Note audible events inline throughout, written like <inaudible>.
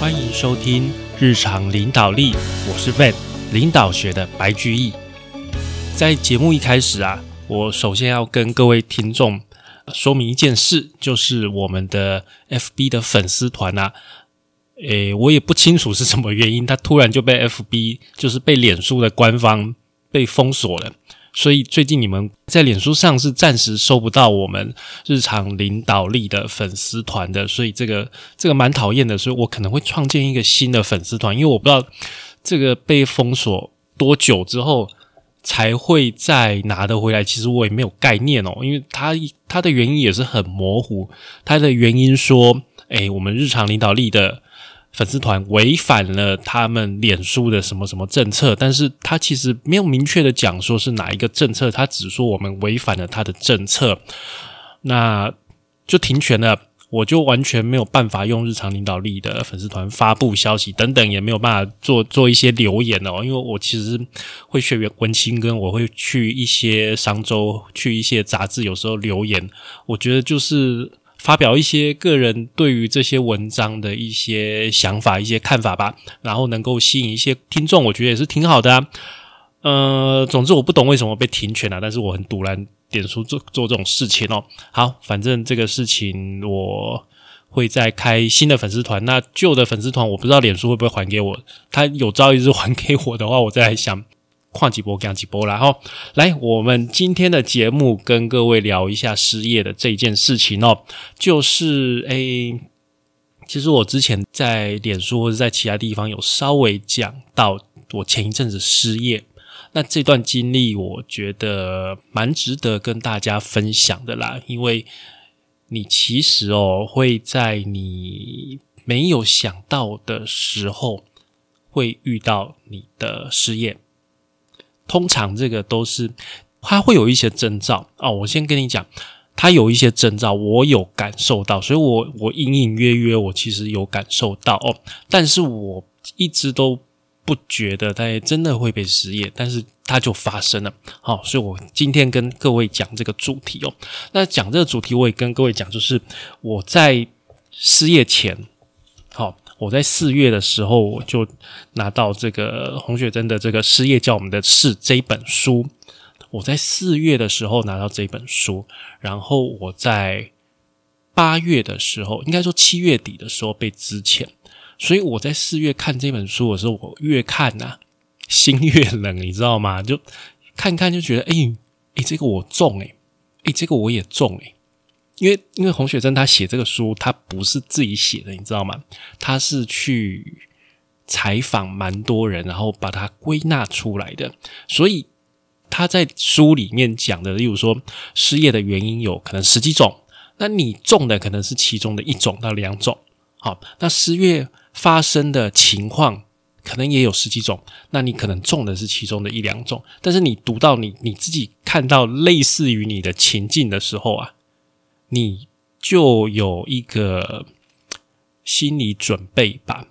欢迎收听日常领导力，我是 Van 领导学的白居易。在节目一开始啊，我首先要跟各位听众说明一件事，就是我们的 FB 的粉丝团啊，诶，我也不清楚是什么原因，它突然就被 FB 就是被脸书的官方被封锁了。所以最近你们在脸书上是暂时收不到我们日常领导力的粉丝团的，所以这个这个蛮讨厌的，所以我可能会创建一个新的粉丝团，因为我不知道这个被封锁多久之后才会再拿得回来，其实我也没有概念哦，因为它它的原因也是很模糊，它的原因说，诶，我们日常领导力的。粉丝团违反了他们脸书的什么什么政策，但是他其实没有明确的讲说是哪一个政策，他只说我们违反了他的政策，那就停权了，我就完全没有办法用日常领导力的粉丝团发布消息等等，也没有办法做做一些留言哦，因为我其实会学文青，跟我会去一些商周、去一些杂志，有时候留言，我觉得就是。发表一些个人对于这些文章的一些想法、一些看法吧，然后能够吸引一些听众，我觉得也是挺好的啊。呃，总之我不懂为什么被停权了，但是我很堵拦点出做做这种事情哦。好，反正这个事情我会再开新的粉丝团，那旧的粉丝团我不知道脸书会不会还给我，他有朝一日还给我的话，我再来想。旷几波，讲几波啦！哈，来，我们今天的节目跟各位聊一下失业的这件事情哦。就是诶，其实我之前在脸书或者在其他地方有稍微讲到我前一阵子失业，那这段经历我觉得蛮值得跟大家分享的啦。因为你其实哦会在你没有想到的时候会遇到你的失业。通常这个都是，它会有一些征兆哦。我先跟你讲，它有一些征兆，我有感受到，所以我我隐隐约约我其实有感受到哦。但是我一直都不觉得它真的会被失业，但是它就发生了。好，所以我今天跟各位讲这个主题哦。那讲这个主题，我也跟各位讲，就是我在失业前，好。我在四月的时候，我就拿到这个洪雪珍的这个失业教我们的事这一本书。我在四月的时候拿到这本书，然后我在八月的时候，应该说七月底的时候被支遣。所以我在四月看这本书的时候，我越看呐，心越冷，你知道吗？就看看就觉得，哎哎，这个我中哎，哎，这个我也中哎。因为因为洪雪珍他写这个书，他不是自己写的，你知道吗？他是去采访蛮多人，然后把它归纳出来的。所以他在书里面讲的，例如说失业的原因有可能十几种，那你中的可能是其中的一种到两种。好，那失业发生的情况可能也有十几种，那你可能中的是其中的一两种。但是你读到你你自己看到类似于你的情境的时候啊。你就有一个心理准备吧，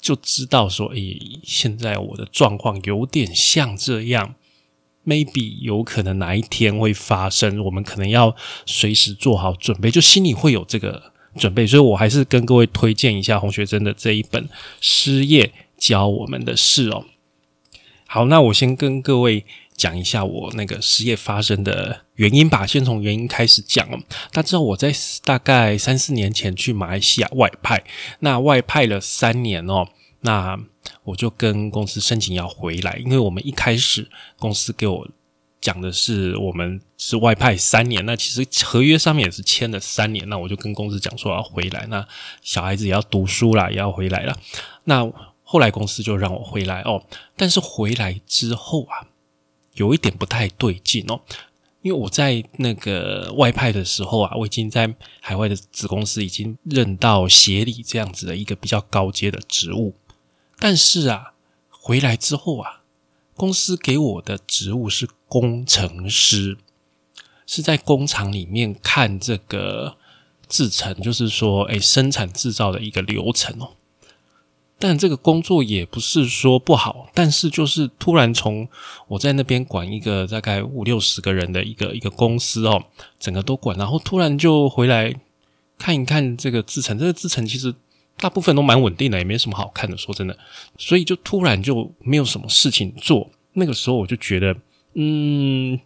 就知道说，诶，现在我的状况有点像这样，maybe 有可能哪一天会发生，我们可能要随时做好准备，就心里会有这个准备。所以我还是跟各位推荐一下洪学珍的这一本《失业教我们的事》哦。好，那我先跟各位。讲一下我那个失业发生的原因吧，先从原因开始讲哦。大家知道我在大概三四年前去马来西亚外派，那外派了三年哦，那我就跟公司申请要回来，因为我们一开始公司给我讲的是我们是外派三年，那其实合约上面也是签了三年，那我就跟公司讲说要回来，那小孩子也要读书啦，也要回来了。那后来公司就让我回来哦，但是回来之后啊。有一点不太对劲哦，因为我在那个外派的时候啊，我已经在海外的子公司已经任到协理这样子的一个比较高阶的职务，但是啊，回来之后啊，公司给我的职务是工程师，是在工厂里面看这个制程，就是说，哎，生产制造的一个流程哦。但这个工作也不是说不好，但是就是突然从我在那边管一个大概五六十个人的一个一个公司哦，整个都管，然后突然就回来看一看这个制程，这个制程其实大部分都蛮稳定的，也没什么好看的。说真的，所以就突然就没有什么事情做。那个时候我就觉得，嗯，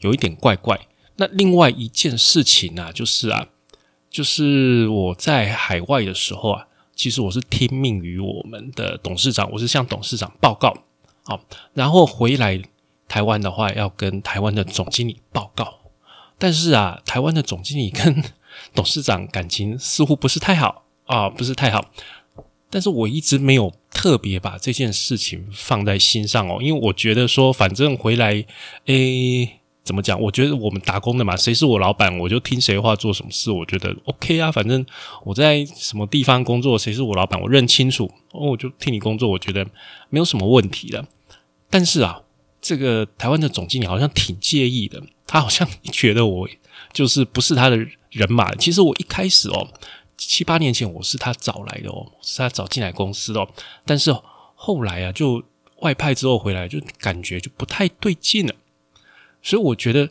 有一点怪怪。那另外一件事情啊，就是啊，就是我在海外的时候啊，其实我是听命于我们的董事长，我是向董事长报告，好，然后回来台湾的话，要跟台湾的总经理报告。但是啊，台湾的总经理跟 <laughs> 董事长感情似乎不是太好啊，不是太好。但是我一直没有特别把这件事情放在心上哦，因为我觉得说，反正回来，诶，怎么讲？我觉得我们打工的嘛，谁是我老板，我就听谁话做什么事。我觉得 OK 啊，反正我在什么地方工作，谁是我老板，我认清楚，哦我就替你工作，我觉得没有什么问题的。但是啊，这个台湾的总经理好像挺介意的。他好像觉得我就是不是他的人马。其实我一开始哦，七八年前我是他找来的哦，是他找进来公司哦。但是后来啊，就外派之后回来，就感觉就不太对劲了。所以我觉得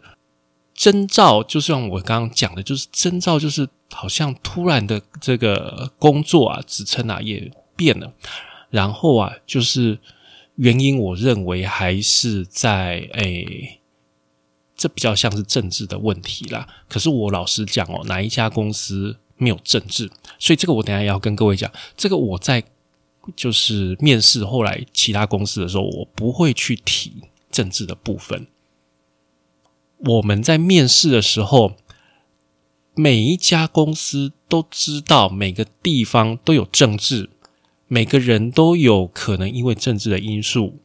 征兆就像我刚刚讲的，就是征兆就是好像突然的这个工作啊，职称啊也变了。然后啊，就是原因，我认为还是在诶。这比较像是政治的问题啦。可是我老实讲哦，哪一家公司没有政治？所以这个我等下也要跟各位讲。这个我在就是面试后来其他公司的时候，我不会去提政治的部分。我们在面试的时候，每一家公司都知道每个地方都有政治，每个人都有可能因为政治的因素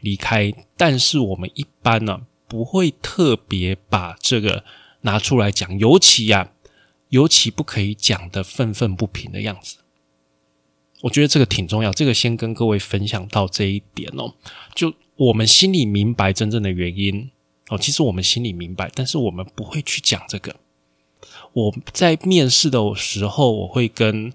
离开。但是我们一般呢？不会特别把这个拿出来讲，尤其呀，尤其不可以讲的愤愤不平的样子。我觉得这个挺重要，这个先跟各位分享到这一点哦。就我们心里明白真正的原因哦，其实我们心里明白，但是我们不会去讲这个。我在面试的时候，我会跟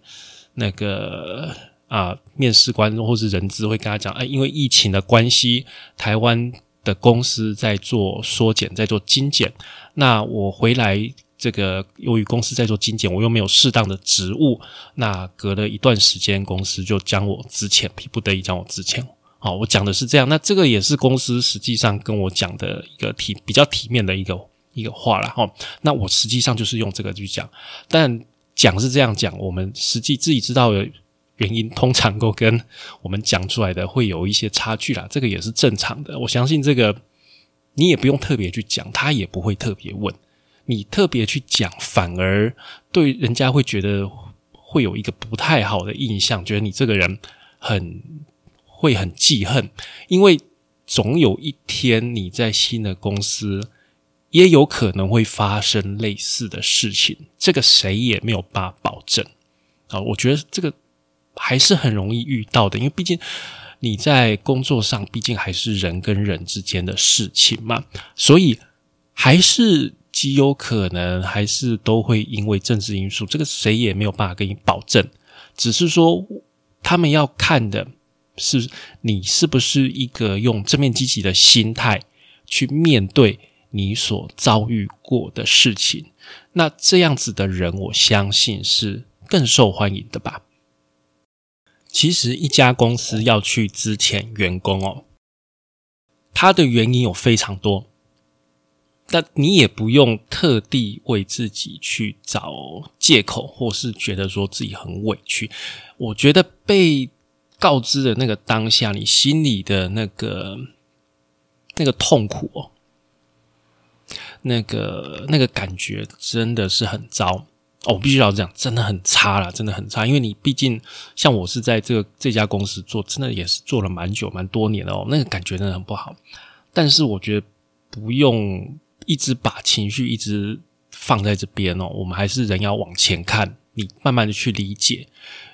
那个啊面试官或是人资会跟他讲，哎，因为疫情的关系，台湾。的公司在做缩减，在做精简。那我回来，这个由于公司在做精简，我又没有适当的职务，那隔了一段时间，公司就将我资遣，逼不得已将我资遣。好，我讲的是这样。那这个也是公司实际上跟我讲的一个体比较体面的一个一个话了哈。那我实际上就是用这个去讲，但讲是这样讲，我们实际自己知道的。原因通常都跟我们讲出来的会有一些差距啦，这个也是正常的。我相信这个你也不用特别去讲，他也不会特别问你特别去讲，反而对人家会觉得会有一个不太好的印象，觉得你这个人很会很记恨，因为总有一天你在新的公司也有可能会发生类似的事情，这个谁也没有办法保证啊。我觉得这个。还是很容易遇到的，因为毕竟你在工作上，毕竟还是人跟人之间的事情嘛，所以还是极有可能，还是都会因为政治因素，这个谁也没有办法给你保证。只是说，他们要看的是你是不是一个用正面积极的心态去面对你所遭遇过的事情。那这样子的人，我相信是更受欢迎的吧。其实一家公司要去资遣员工哦，它的原因有非常多，但你也不用特地为自己去找借口，或是觉得说自己很委屈。我觉得被告知的那个当下，你心里的那个那个痛苦哦，那个那个感觉真的是很糟。哦，我必须要讲，真的很差了，真的很差。因为你毕竟像我是在这个这家公司做，真的也是做了蛮久、蛮多年的哦，那个感觉真的很不好。但是我觉得不用一直把情绪一直放在这边哦，我们还是人要往前看，你慢慢的去理解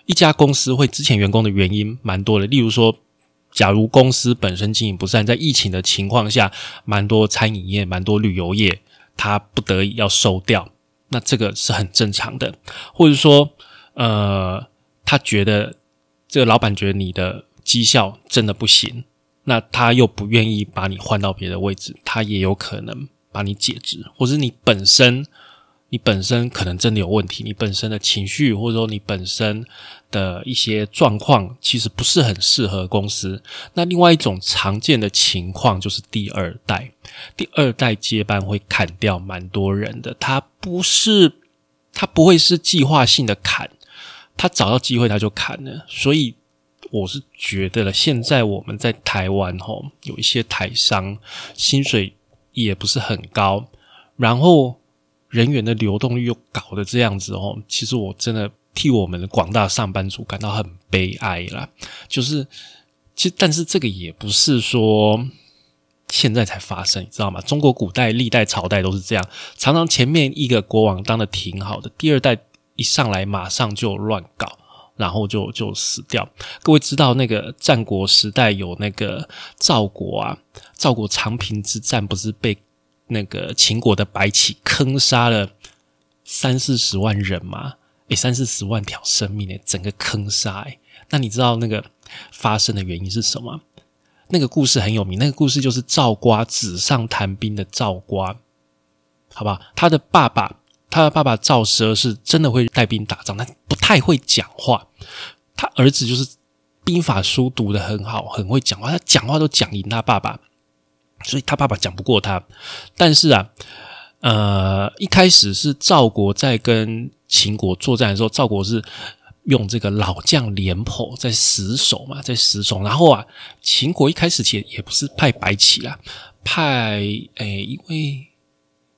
一家公司会之前员工的原因蛮多的。例如说，假如公司本身经营不善，在疫情的情况下，蛮多餐饮业、蛮多旅游业，它不得已要收掉。那这个是很正常的，或者说，呃，他觉得这个老板觉得你的绩效真的不行，那他又不愿意把你换到别的位置，他也有可能把你解职，或者你本身你本身可能真的有问题，你本身的情绪或者说你本身的一些状况，其实不是很适合公司。那另外一种常见的情况就是第二代，第二代接班会砍掉蛮多人的，他不是他不会是计划性的砍，他找到机会他就砍了。所以我是觉得了，现在我们在台湾吼有一些台商薪水也不是很高，然后。人员的流动率又搞得这样子哦，其实我真的替我们的广大上班族感到很悲哀啦。就是，其实但是这个也不是说现在才发生，你知道吗？中国古代历代朝代都是这样，常常前面一个国王当的挺好的，第二代一上来马上就乱搞，然后就就死掉。各位知道那个战国时代有那个赵国啊，赵国长平之战不是被。那个秦国的白起坑杀了三四十万人吗？诶，三四十万条生命诶，整个坑杀诶。那你知道那个发生的原因是什么？那个故事很有名，那个故事就是赵瓜纸上谈兵的赵瓜，好吧？他的爸爸，他的爸爸赵奢是真的会带兵打仗，但不太会讲话。他儿子就是兵法书读的很好，很会讲话，他讲话都讲赢他爸爸。所以他爸爸讲不过他，但是啊，呃，一开始是赵国在跟秦国作战的时候，赵国是用这个老将廉颇在死守嘛，在死守。然后啊，秦国一开始其实也不是派白起啦，派诶一位，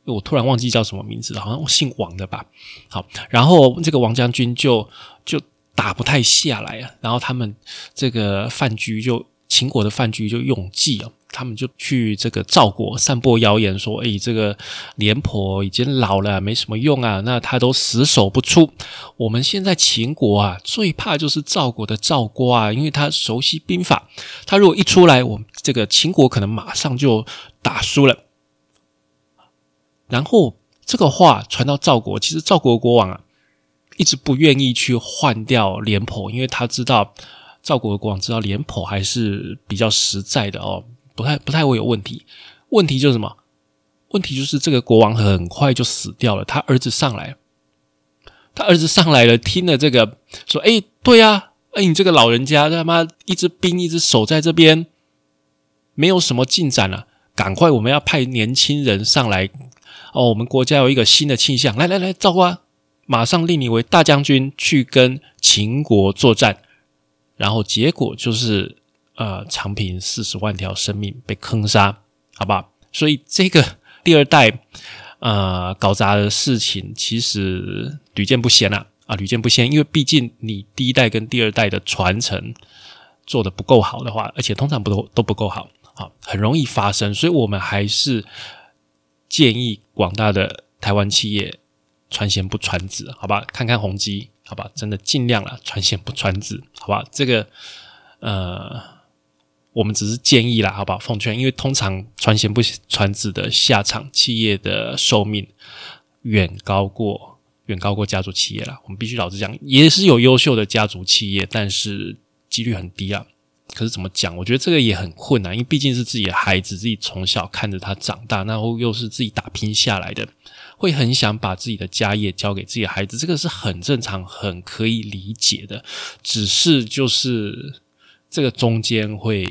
我突然忘记叫什么名字了，好像姓王的吧。好，然后这个王将军就就打不太下来啊，然后他们这个范雎就秦国的范雎就用计哦。他们就去这个赵国散播谣言，说：“哎，这个廉颇已经老了，没什么用啊。那他都死守不出。我们现在秦国啊，最怕就是赵国的赵瓜，因为他熟悉兵法。他如果一出来，我们这个秦国可能马上就打输了。然后这个话传到赵国，其实赵国国王啊，一直不愿意去换掉廉颇，因为他知道赵国的国王知道廉颇还是比较实在的哦。”不太不太会有问题，问题就是什么？问题就是这个国王很快就死掉了。他儿子上来，他儿子上来了，听了这个说：“哎，对呀，哎，你这个老人家他妈一支兵一直守在这边，没有什么进展了，赶快我们要派年轻人上来哦。我们国家有一个新的气象，来来来，赵瓜，马上令你为大将军去跟秦国作战。然后结果就是。”呃，长平四十万条生命被坑杀，好不好？所以这个 <laughs> 第二代呃搞砸的事情，其实屡见不鲜啊啊，屡见不鲜。因为毕竟你第一代跟第二代的传承做的不够好的话，而且通常不都都不够好，好，很容易发生。所以我们还是建议广大的台湾企业传贤不传子，好吧？看看宏基，好吧？真的尽量了，传贤不传子，好吧？这个呃。我们只是建议啦，好不好？奉劝，因为通常传贤不传子的下场，企业的寿命远高过远高过家族企业了。我们必须老实讲，也是有优秀的家族企业，但是几率很低啊。可是怎么讲？我觉得这个也很困难，因为毕竟是自己的孩子，自己从小看着他长大，然后又是自己打拼下来的，会很想把自己的家业交给自己的孩子，这个是很正常、很可以理解的。只是就是。这个中间会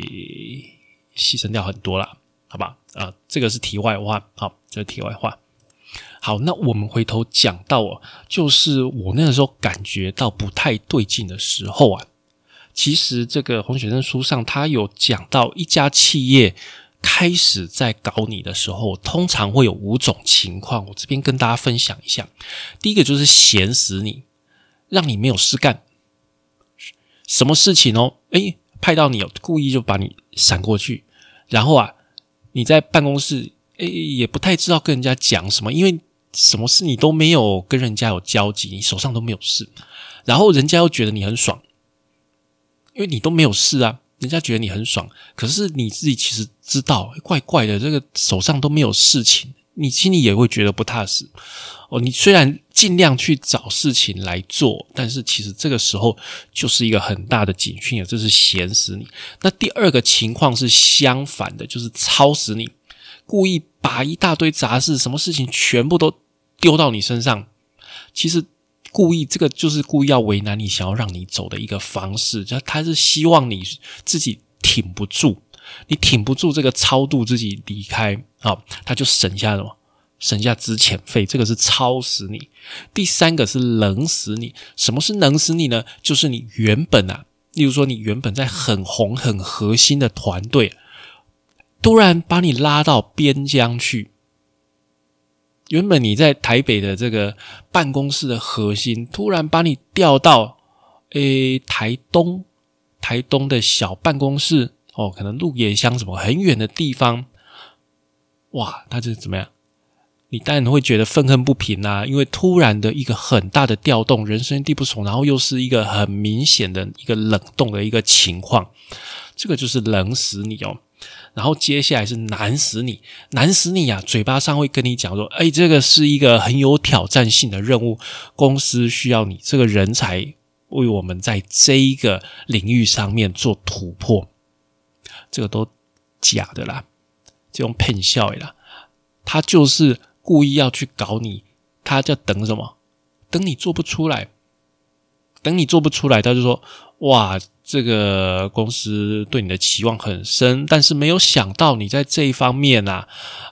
牺牲掉很多了，好吧？啊，这个是题外话，好，这是题外话。好，那我们回头讲到哦，就是我那个时候感觉到不太对劲的时候啊，其实这个洪学生书上他有讲到，一家企业开始在搞你的时候，通常会有五种情况，我这边跟大家分享一下。第一个就是闲死你，让你没有事干，什么事情哦？诶。派到你有，故意就把你闪过去，然后啊，你在办公室，诶，也不太知道跟人家讲什么，因为什么事你都没有跟人家有交集，你手上都没有事，然后人家又觉得你很爽，因为你都没有事啊，人家觉得你很爽，可是你自己其实知道怪怪的，这个手上都没有事情，你心里也会觉得不踏实。哦，你虽然尽量去找事情来做，但是其实这个时候就是一个很大的警讯啊，这是闲死你。那第二个情况是相反的，就是操死你，故意把一大堆杂事、什么事情全部都丢到你身上，其实故意这个就是故意要为难你，想要让你走的一个方式，就他是希望你自己挺不住，你挺不住这个超度自己离开啊，他就省下什么？省下资遣费，这个是超死你。第三个是冷死你。什么是冷死你呢？就是你原本啊，例如说你原本在很红很核心的团队，突然把你拉到边疆去。原本你在台北的这个办公室的核心，突然把你调到诶台东，台东的小办公室哦，可能鹿野乡什么很远的地方，哇，他就怎么样？你当然会觉得愤恨不平啊，因为突然的一个很大的调动，人生地不熟，然后又是一个很明显的一个冷冻的一个情况，这个就是冷死你哦。然后接下来是难死你，难死你啊！嘴巴上会跟你讲说：“哎，这个是一个很有挑战性的任务，公司需要你这个人才为我们在这一个领域上面做突破。”这个都假的啦，这种骗笑的啦，他就是故意要去搞你，他叫等什么？等你做不出来，等你做不出来，他就说：“哇。”这个公司对你的期望很深，但是没有想到你在这一方面啊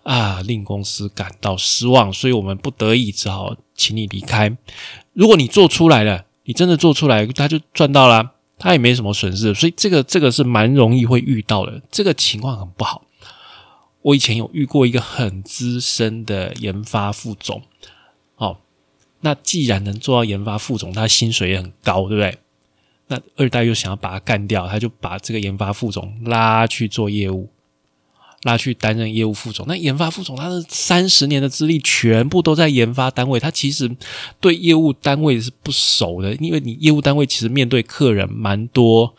啊，令公司感到失望，所以我们不得已只好请你离开。如果你做出来了，你真的做出来，他就赚到了，他也没什么损失。所以这个这个是蛮容易会遇到的，这个情况很不好。我以前有遇过一个很资深的研发副总，哦，那既然能做到研发副总，他薪水也很高，对不对？那二代又想要把他干掉，他就把这个研发副总拉去做业务，拉去担任业务副总。那研发副总他是三十年的资历，全部都在研发单位，他其实对业务单位是不熟的，因为你业务单位其实面对客人蛮多。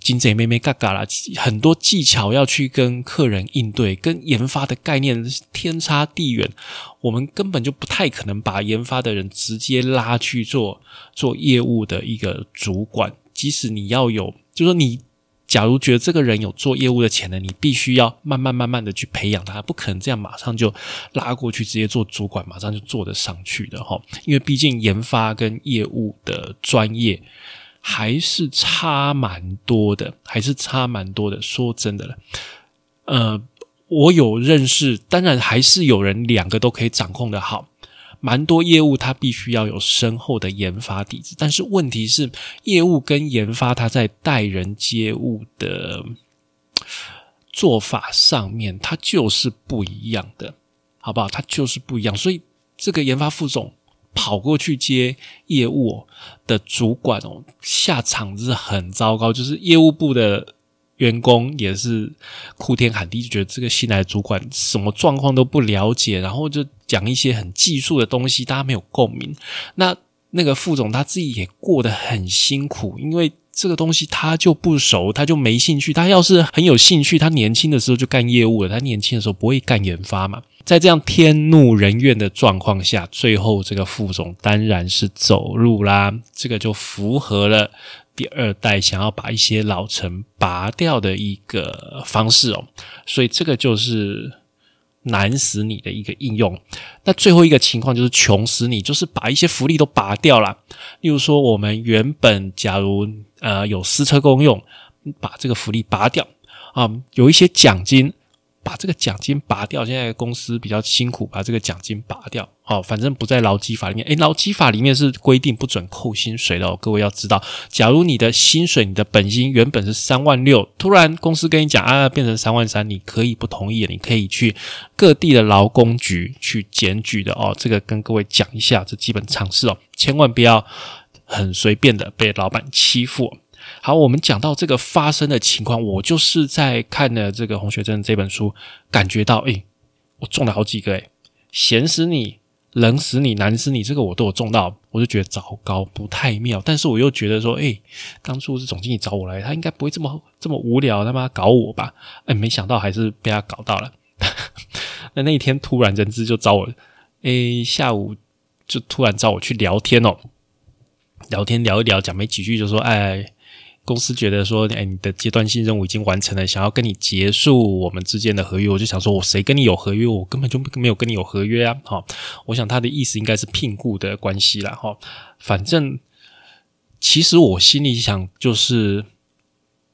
金贼妹妹嘎嘎啦，很多技巧要去跟客人应对，跟研发的概念天差地远。我们根本就不太可能把研发的人直接拉去做做业务的一个主管。即使你要有，就说你假如觉得这个人有做业务的潜能，你必须要慢慢慢慢的去培养他，不可能这样马上就拉过去直接做主管，马上就做得上去的哈。因为毕竟研发跟业务的专业。还是差蛮多的，还是差蛮多的。说真的了，呃，我有认识，当然还是有人两个都可以掌控的好。蛮多业务他必须要有深厚的研发底子，但是问题是，业务跟研发他在待人接物的做法上面，它就是不一样的，好不好？它就是不一样，所以这个研发副总。跑过去接业务的主管哦，下场是很糟糕。就是业务部的员工也是哭天喊地，就觉得这个新来的主管什么状况都不了解，然后就讲一些很技术的东西，大家没有共鸣。那那个副总他自己也过得很辛苦，因为。这个东西他就不熟，他就没兴趣。他要是很有兴趣，他年轻的时候就干业务了。他年轻的时候不会干研发嘛？在这样天怒人怨的状况下，最后这个副总当然是走路啦。这个就符合了第二代想要把一些老臣拔掉的一个方式哦。所以这个就是。难死你的一个应用，那最后一个情况就是穷死你，就是把一些福利都拔掉了。例如说，我们原本假如呃有私车公用，把这个福利拔掉啊，有一些奖金。把这个奖金拔掉，现在公司比较辛苦，把这个奖金拔掉。哦，反正不在劳基法里面。诶，劳基法里面是规定不准扣薪水的哦。各位要知道，假如你的薪水、你的本薪原本是三万六，突然公司跟你讲啊，变成三万三，你可以不同意，你可以去各地的劳工局去检举的哦。这个跟各位讲一下，这基本常识哦，千万不要很随便的被老板欺负。好，我们讲到这个发生的情况，我就是在看了这个洪学珍这本书，感觉到，哎，我中了好几个，哎，闲死你，冷死你，难死你，这个我都有中到，我就觉得糟糕，不太妙。但是我又觉得说，哎，当初是总经理找我来，他应该不会这么这么无聊，他妈搞我吧？哎，没想到还是被他搞到了。那那一天突然人资就找我，哎，下午就突然找我去聊天哦，聊天聊一聊，讲没几句就说，哎。公司觉得说，哎，你的阶段性任务已经完成了，想要跟你结束我们之间的合约，我就想说，我谁跟你有合约？我根本就没有跟你有合约啊！哈，我想他的意思应该是聘雇的关系了哈。反正其实我心里想，就是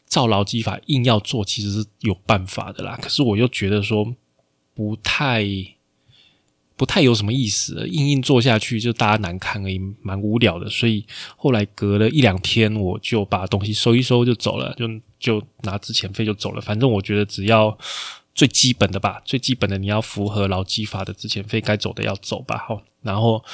照劳基法硬要做，其实是有办法的啦。可是我又觉得说不太。不太有什么意思，硬硬做下去就大家难看而已，蛮无聊的。所以后来隔了一两天，我就把东西收一收就走了，就就拿之前费就走了。反正我觉得只要最基本的吧，最基本的你要符合劳基法的之前费，该走的要走吧。好，然后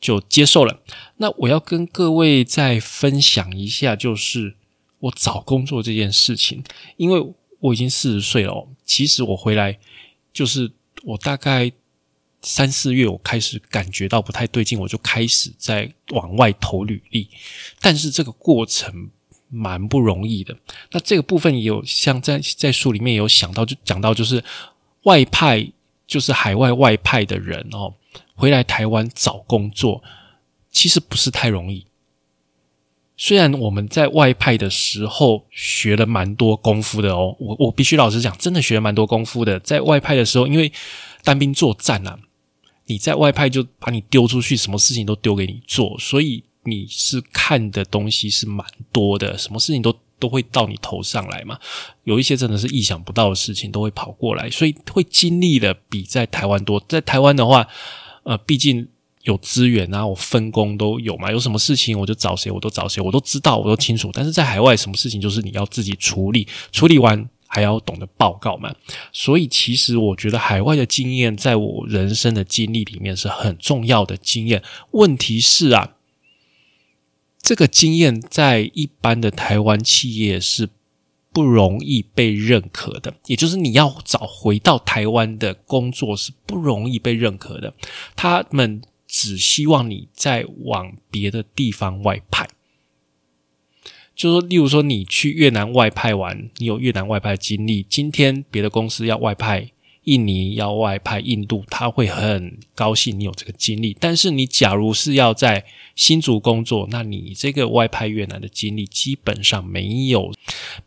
就接受了。那我要跟各位再分享一下，就是我找工作这件事情，因为我已经四十岁了。其实我回来就是我大概。三四月，我开始感觉到不太对劲，我就开始在往外投履历。但是这个过程蛮不容易的。那这个部分也有像在在书里面有想到，就讲到就是外派，就是海外外派的人哦，回来台湾找工作，其实不是太容易。虽然我们在外派的时候学了蛮多功夫的哦，我我必须老实讲，真的学了蛮多功夫的。在外派的时候，因为单兵作战啊。你在外派就把你丢出去，什么事情都丢给你做，所以你是看的东西是蛮多的，什么事情都都会到你头上来嘛。有一些真的是意想不到的事情都会跑过来，所以会经历的比在台湾多。在台湾的话，呃，毕竟有资源啊，我分工都有嘛，有什么事情我就找谁，我都找谁，我都知道，我都清楚。但是在海外，什么事情就是你要自己处理，处理完。还要懂得报告嘛？所以其实我觉得海外的经验，在我人生的经历里面是很重要的经验。问题是啊，这个经验在一般的台湾企业是不容易被认可的。也就是你要找回到台湾的工作是不容易被认可的。他们只希望你再往别的地方外派。就说，例如说，你去越南外派完，你有越南外派经历。今天别的公司要外派印尼，要外派印度，他会很高兴你有这个经历。但是你假如是要在新竹工作，那你这个外派越南的经历基本上没有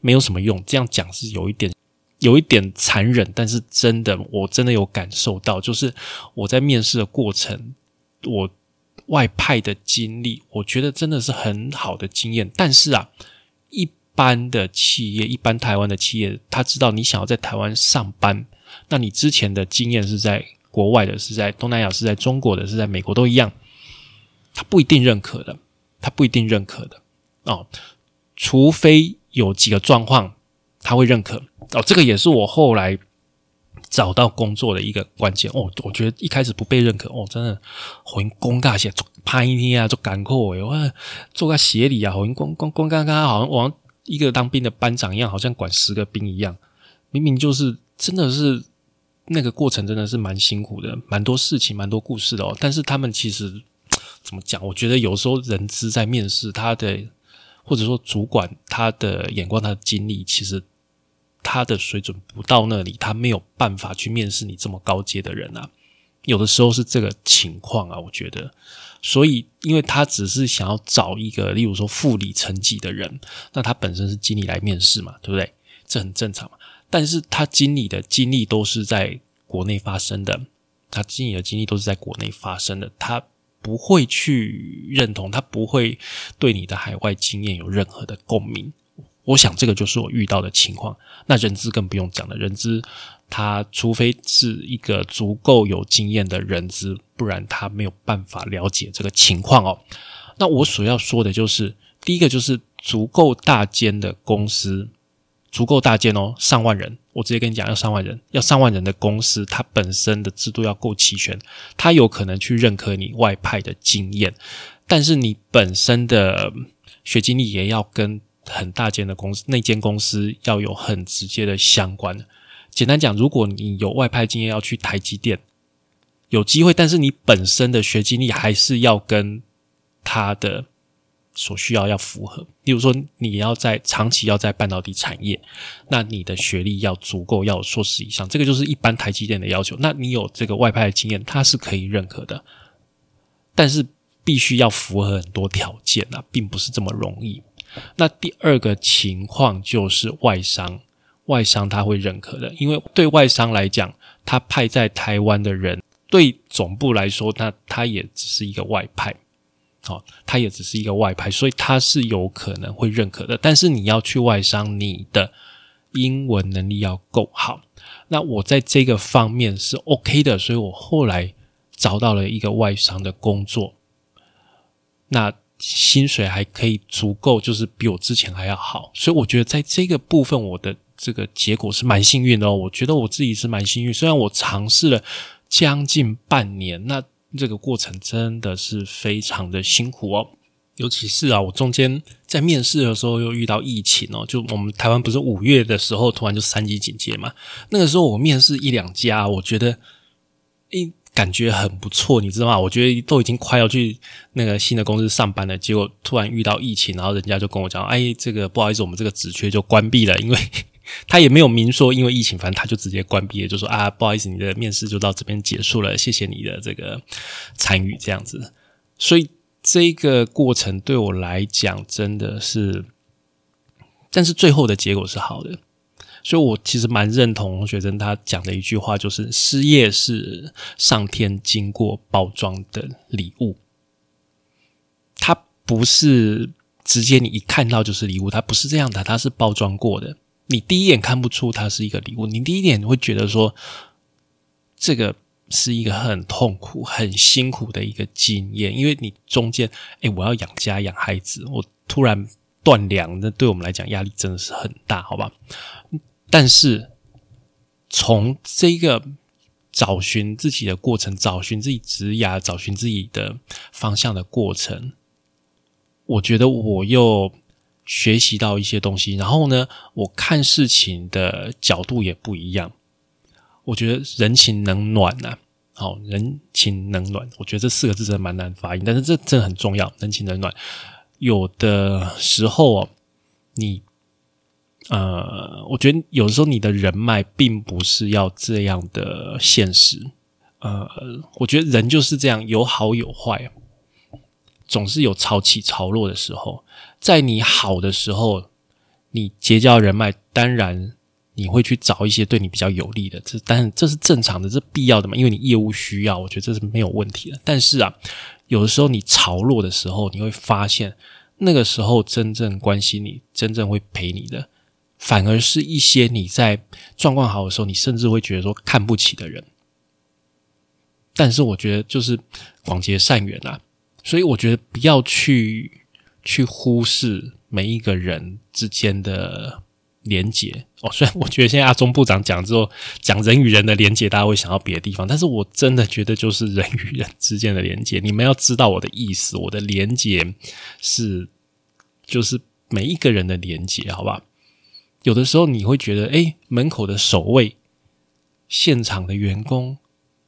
没有什么用。这样讲是有一点有一点残忍，但是真的，我真的有感受到，就是我在面试的过程，我。外派的经历，我觉得真的是很好的经验。但是啊，一般的企业，一般台湾的企业，他知道你想要在台湾上班，那你之前的经验是在国外的，是在东南亚，是在中国的，是在美国都一样，他不一定认可的，他不一定认可的哦。除非有几个状况他会认可哦。这个也是我后来。找到工作的一个关键哦，我觉得一开始不被认可哦，真的好尴尬些，做拍一天啊，做赶课诶，我做个协理啊，好像光光光刚刚好像我一个当兵的班长一样，好像管十个兵一样，明明就是真的是那个过程真的是蛮辛苦的，蛮多事情，蛮多故事的哦。但是他们其实怎么讲？我觉得有时候人资在面试他的，或者说主管他的眼光、他的经历，其实。他的水准不到那里，他没有办法去面试你这么高阶的人啊。有的时候是这个情况啊，我觉得。所以，因为他只是想要找一个，例如说副理层级的人，那他本身是经理来面试嘛，对不对？这很正常嘛。但是他经理的经历都是在国内发生的，他经理的经历都是在国内发生的，他不会去认同，他不会对你的海外经验有任何的共鸣。我想这个就是我遇到的情况。那人资更不用讲了，人资他除非是一个足够有经验的人资，不然他没有办法了解这个情况哦。那我所要说的就是，第一个就是足够大间的公司，足够大间哦，上万人。我直接跟你讲，要上万人，要上万人的公司，它本身的制度要够齐全，它有可能去认可你外派的经验，但是你本身的学经历也要跟。很大间的公司，那间公司要有很直接的相关。简单讲，如果你有外派经验要去台积电，有机会，但是你本身的学经历还是要跟他的所需要要符合。例如说，你要在长期要在半导体产业，那你的学历要足够，要硕士以上，这个就是一般台积电的要求。那你有这个外派的经验，它是可以认可的，但是必须要符合很多条件啊，并不是这么容易。那第二个情况就是外商，外商他会认可的，因为对外商来讲，他派在台湾的人，对总部来说，那他也只是一个外派，好，他也只是一个外派，所以他是有可能会认可的。但是你要去外商，你的英文能力要够好。那我在这个方面是 OK 的，所以我后来找到了一个外商的工作。那薪水还可以足够，就是比我之前还要好，所以我觉得在这个部分，我的这个结果是蛮幸运的哦。我觉得我自己是蛮幸运，虽然我尝试了将近半年，那这个过程真的是非常的辛苦哦。尤其是啊，我中间在面试的时候又遇到疫情哦，就我们台湾不是五月的时候突然就三级警戒嘛，那个时候我面试一两家，我觉得诶。感觉很不错，你知道吗？我觉得都已经快要去那个新的公司上班了，结果突然遇到疫情，然后人家就跟我讲：“哎，这个不好意思，我们这个职缺就关闭了。”因为 <laughs> 他也没有明说，因为疫情，反正他就直接关闭了，就说：“啊，不好意思，你的面试就到这边结束了，谢谢你的这个参与。”这样子，所以这个过程对我来讲真的是，但是最后的结果是好的。所以，我其实蛮认同学生他讲的一句话，就是失业是上天经过包装的礼物。它不是直接你一看到就是礼物，它不是这样的，它是包装过的。你第一眼看不出它是一个礼物，你第一眼会觉得说，这个是一个很痛苦、很辛苦的一个经验，因为你中间，哎，我要养家养孩子，我突然断粮，那对我们来讲压力真的是很大，好吧？但是，从这个找寻自己的过程，找寻自己职涯，找寻自己的方向的过程，我觉得我又学习到一些东西。然后呢，我看事情的角度也不一样。我觉得人情冷暖呐，好，人情冷暖，我觉得这四个字真的蛮难发音，但是这真的很重要。人情冷暖，有的时候哦，你。呃，我觉得有时候你的人脉并不是要这样的现实。呃，我觉得人就是这样，有好有坏，总是有潮起潮落的时候。在你好的时候，你结交人脉，当然你会去找一些对你比较有利的，这当然这是正常的，这必要的嘛，因为你业务需要，我觉得这是没有问题的。但是啊，有的时候你潮落的时候，你会发现那个时候真正关心你、真正会陪你的。反而是一些你在状况好的时候，你甚至会觉得说看不起的人。但是我觉得就是广结善缘啊，所以我觉得不要去去忽视每一个人之间的连结哦。虽然我觉得现在阿中部长讲之后讲人与人的连结，大家会想到别的地方，但是我真的觉得就是人与人之间的连结。你们要知道我的意思，我的连结是就是每一个人的连结，好吧？有的时候你会觉得，哎，门口的守卫、现场的员工，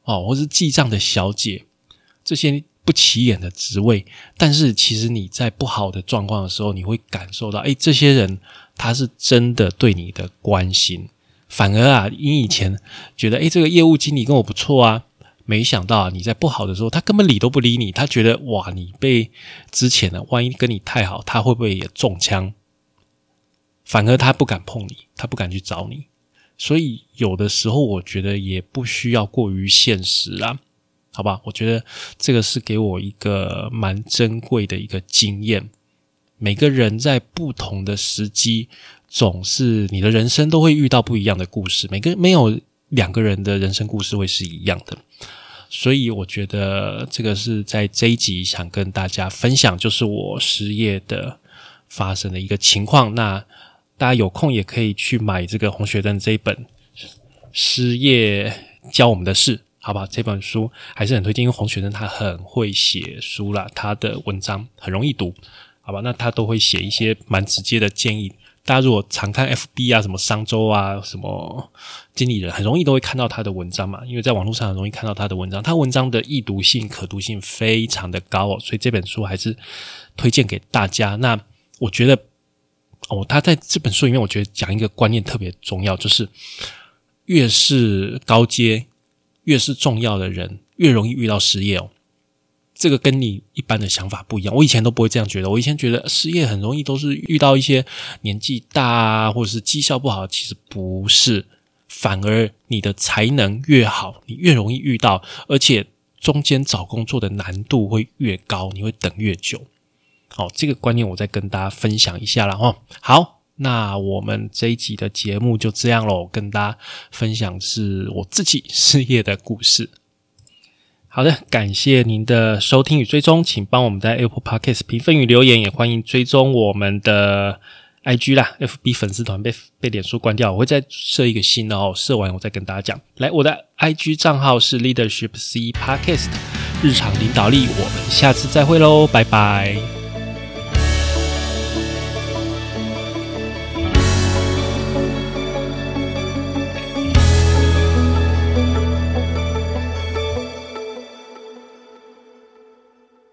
哦，或是记账的小姐，这些不起眼的职位，但是其实你在不好的状况的时候，你会感受到，哎，这些人他是真的对你的关心。反而啊，你以前觉得，哎，这个业务经理跟我不错啊，没想到啊，你在不好的时候，他根本理都不理你，他觉得，哇，你被之前的，万一跟你太好，他会不会也中枪？反而他不敢碰你，他不敢去找你，所以有的时候我觉得也不需要过于现实啊，好吧？我觉得这个是给我一个蛮珍贵的一个经验。每个人在不同的时机，总是你的人生都会遇到不一样的故事。每个没有两个人的人生故事会是一样的，所以我觉得这个是在这一集想跟大家分享，就是我失业的发生的一个情况。那大家有空也可以去买这个洪学登这一本《失业教我们的事》，好吧？这本书还是很推荐，因为洪学登他很会写书啦，他的文章很容易读，好吧？那他都会写一些蛮直接的建议。大家如果常看 FB 啊、什么商周啊、什么经理人，很容易都会看到他的文章嘛，因为在网络上很容易看到他的文章。他文章的易读性、可读性非常的高哦，所以这本书还是推荐给大家。那我觉得。哦，他在这本书里面，我觉得讲一个观念特别重要，就是越是高阶、越是重要的人，越容易遇到失业哦。这个跟你一般的想法不一样。我以前都不会这样觉得，我以前觉得失业很容易都是遇到一些年纪大啊，或者是绩效不好，其实不是，反而你的才能越好，你越容易遇到，而且中间找工作的难度会越高，你会等越久。好，这个观念我再跟大家分享一下了哈。好。那我们这一集的节目就这样喽，跟大家分享是我自己事业的故事。好的，感谢您的收听与追踪，请帮我们在 Apple Podcast 评分与留言，也欢迎追踪我们的 IG 啦，FB 粉丝团被被脸书关掉，我会再设一个新的哦，设完我再跟大家讲。来，我的 IG 账号是 Leadership C Podcast 日常领导力，我们下次再会喽，拜拜。